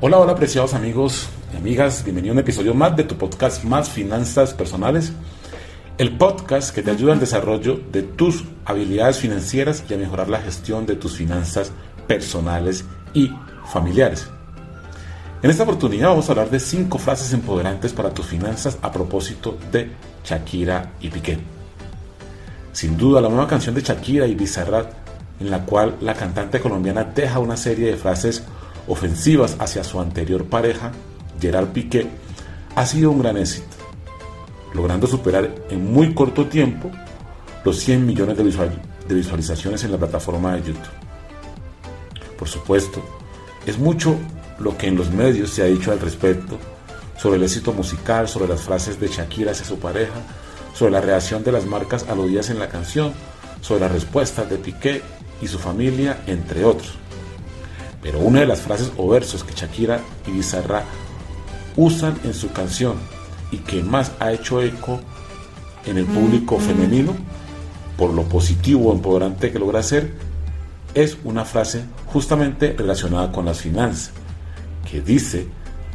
Hola, hola, apreciados amigos y amigas. Bienvenido a un episodio más de tu podcast Más Finanzas Personales. El podcast que te ayuda al desarrollo de tus habilidades financieras y a mejorar la gestión de tus finanzas personales y familiares. En esta oportunidad vamos a hablar de cinco frases empoderantes para tus finanzas a propósito de Shakira y Piqué. Sin duda, la nueva canción de Shakira y Bizarrat, en la cual la cantante colombiana deja una serie de frases ofensivas hacia su anterior pareja, Gerard Piqué, ha sido un gran éxito, logrando superar en muy corto tiempo los 100 millones de, visualizaciones en la plataforma de YouTube. Por supuesto, es mucho lo que en los medios se ha dicho al respecto sobre el éxito musical, sobre las frases de Shakira hacia su pareja, sobre la reacción de las marcas aludidas en la canción, sobre las respuestas de Piqué y su familia, entre otros. Pero una de las frases o versos que Shakira y Bizarra usan en su canción y que más ha hecho eco en el público femenino, por lo positivo o empoderante que logra ser, es una frase justamente relacionada con las finanzas, que dice,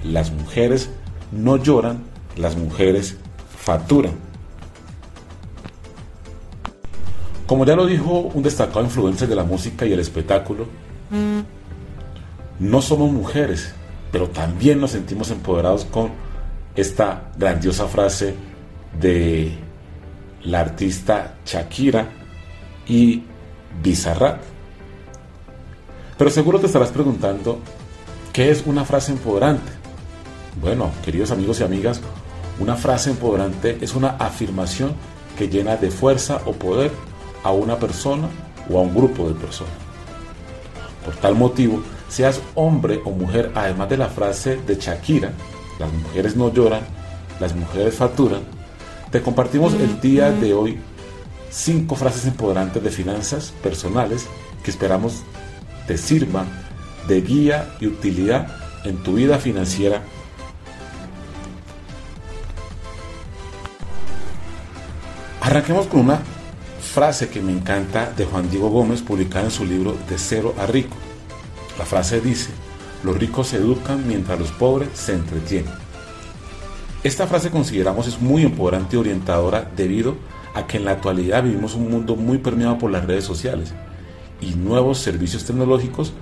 las mujeres no lloran, las mujeres facturan. Como ya lo dijo un destacado influencer de la música y el espectáculo, no somos mujeres, pero también nos sentimos empoderados con esta grandiosa frase de la artista Shakira y Bizarrap. Pero seguro te estarás preguntando, ¿qué es una frase empoderante? Bueno, queridos amigos y amigas, una frase empoderante es una afirmación que llena de fuerza o poder a una persona o a un grupo de personas. Por tal motivo, seas hombre o mujer, además de la frase de Shakira, las mujeres no lloran, las mujeres facturan, te compartimos el día de hoy cinco frases empoderantes de finanzas personales que esperamos te sirvan de guía y utilidad en tu vida financiera. Arranquemos con una frase que me encanta de Juan Diego Gómez publicada en su libro De cero a rico. La frase dice, los ricos se educan mientras los pobres se entretienen. Esta frase consideramos es muy empoderante y orientadora debido a que en la actualidad vivimos un mundo muy permeado por las redes sociales y nuevos servicios tecnológicos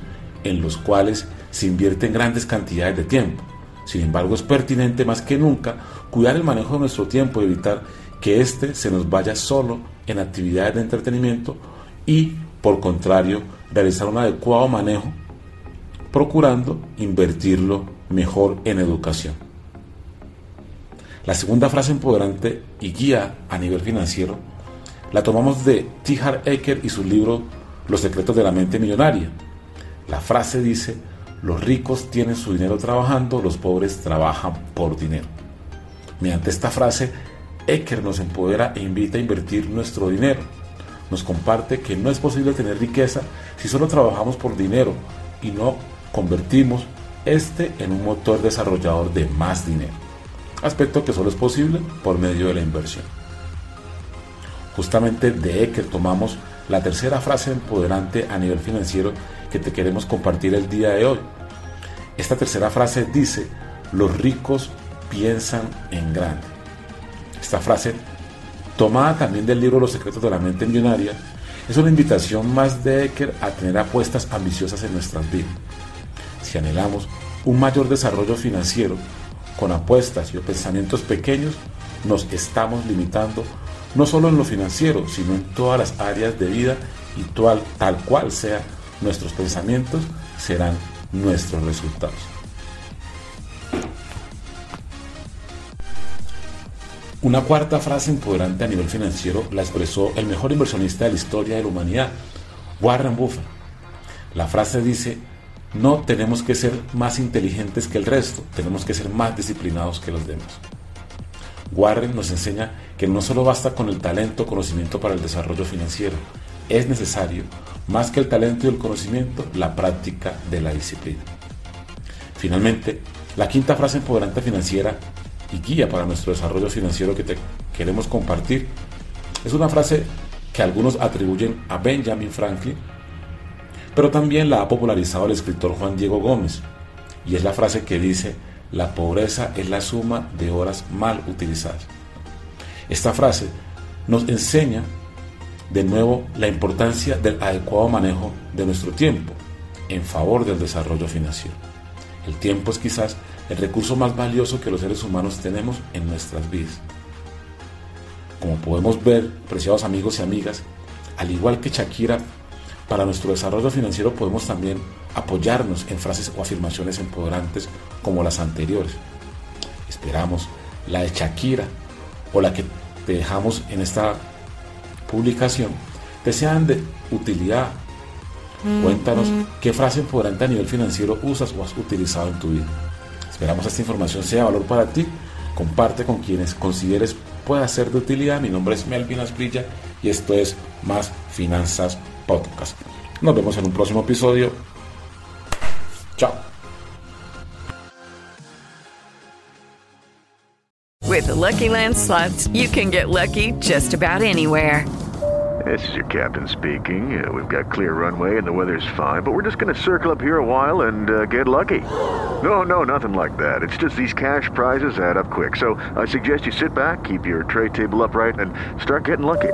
en los cuales se invierten grandes cantidades de tiempo. Sin embargo, es pertinente más que nunca cuidar el manejo de nuestro tiempo y evitar que éste se nos vaya solo en actividades de entretenimiento y, por contrario, realizar un adecuado manejo procurando invertirlo mejor en educación. La segunda frase empoderante y guía a nivel financiero la tomamos de T. Ecker y su libro Los secretos de la mente millonaria. La frase dice, los ricos tienen su dinero trabajando, los pobres trabajan por dinero. Mediante esta frase, Ecker nos empodera e invita a invertir nuestro dinero. Nos comparte que no es posible tener riqueza si solo trabajamos por dinero y no convertimos este en un motor desarrollador de más dinero, aspecto que solo es posible por medio de la inversión. Justamente de Ecker tomamos la tercera frase empoderante a nivel financiero que te queremos compartir el día de hoy. Esta tercera frase dice, los ricos piensan en grande. Esta frase, tomada también del libro Los secretos de la mente millonaria, Es una invitación más de Ecker a tener apuestas ambiciosas en nuestras vidas. Si anhelamos un mayor desarrollo financiero, con apuestas y pensamientos pequeños, nos estamos limitando no solo en lo financiero, sino en todas las áreas de vida y tal, tal cual sea nuestros pensamientos, serán nuestros resultados. Una cuarta frase empoderante a nivel financiero la expresó el mejor inversionista de la historia de la humanidad, Warren Buffett. La frase dice, no tenemos que ser más inteligentes que el resto, tenemos que ser más disciplinados que los demás. Warren nos enseña que no solo basta con el talento o conocimiento para el desarrollo financiero, es necesario, más que el talento y el conocimiento, la práctica de la disciplina. Finalmente, la quinta frase empoderante financiera y guía para nuestro desarrollo financiero que te queremos compartir es una frase que algunos atribuyen a Benjamin Franklin, pero también la ha popularizado el escritor Juan Diego Gómez, y es la frase que dice, la pobreza es la suma de horas mal utilizadas. Esta frase nos enseña de nuevo la importancia del adecuado manejo de nuestro tiempo en favor del desarrollo financiero. El tiempo es quizás el recurso más valioso que los seres humanos tenemos en nuestras vidas. Como podemos ver, preciados amigos y amigas, al igual que Shakira, para nuestro desarrollo financiero podemos también apoyarnos en frases o afirmaciones empoderantes como las anteriores. Esperamos la de Shakira o la que te dejamos en esta publicación te sean de utilidad. Cuéntanos qué frase empoderante a nivel financiero usas o has utilizado en tu vida. Esperamos esta información sea de valor para ti. Comparte con quienes consideres pueda ser de utilidad. Mi nombre es Melvin Asprilla y esto es Más Finanzas Podcast. Nos vemos en un próximo episodio. Chao. With the Lucky Land slots, you can get lucky just about anywhere. This is your captain speaking. Uh, we've got clear runway and the weather's fine, but we're just going to circle up here a while and uh, get lucky. No, no, nothing like that. It's just these cash prizes add up quick. So I suggest you sit back, keep your tray table upright, and start getting lucky.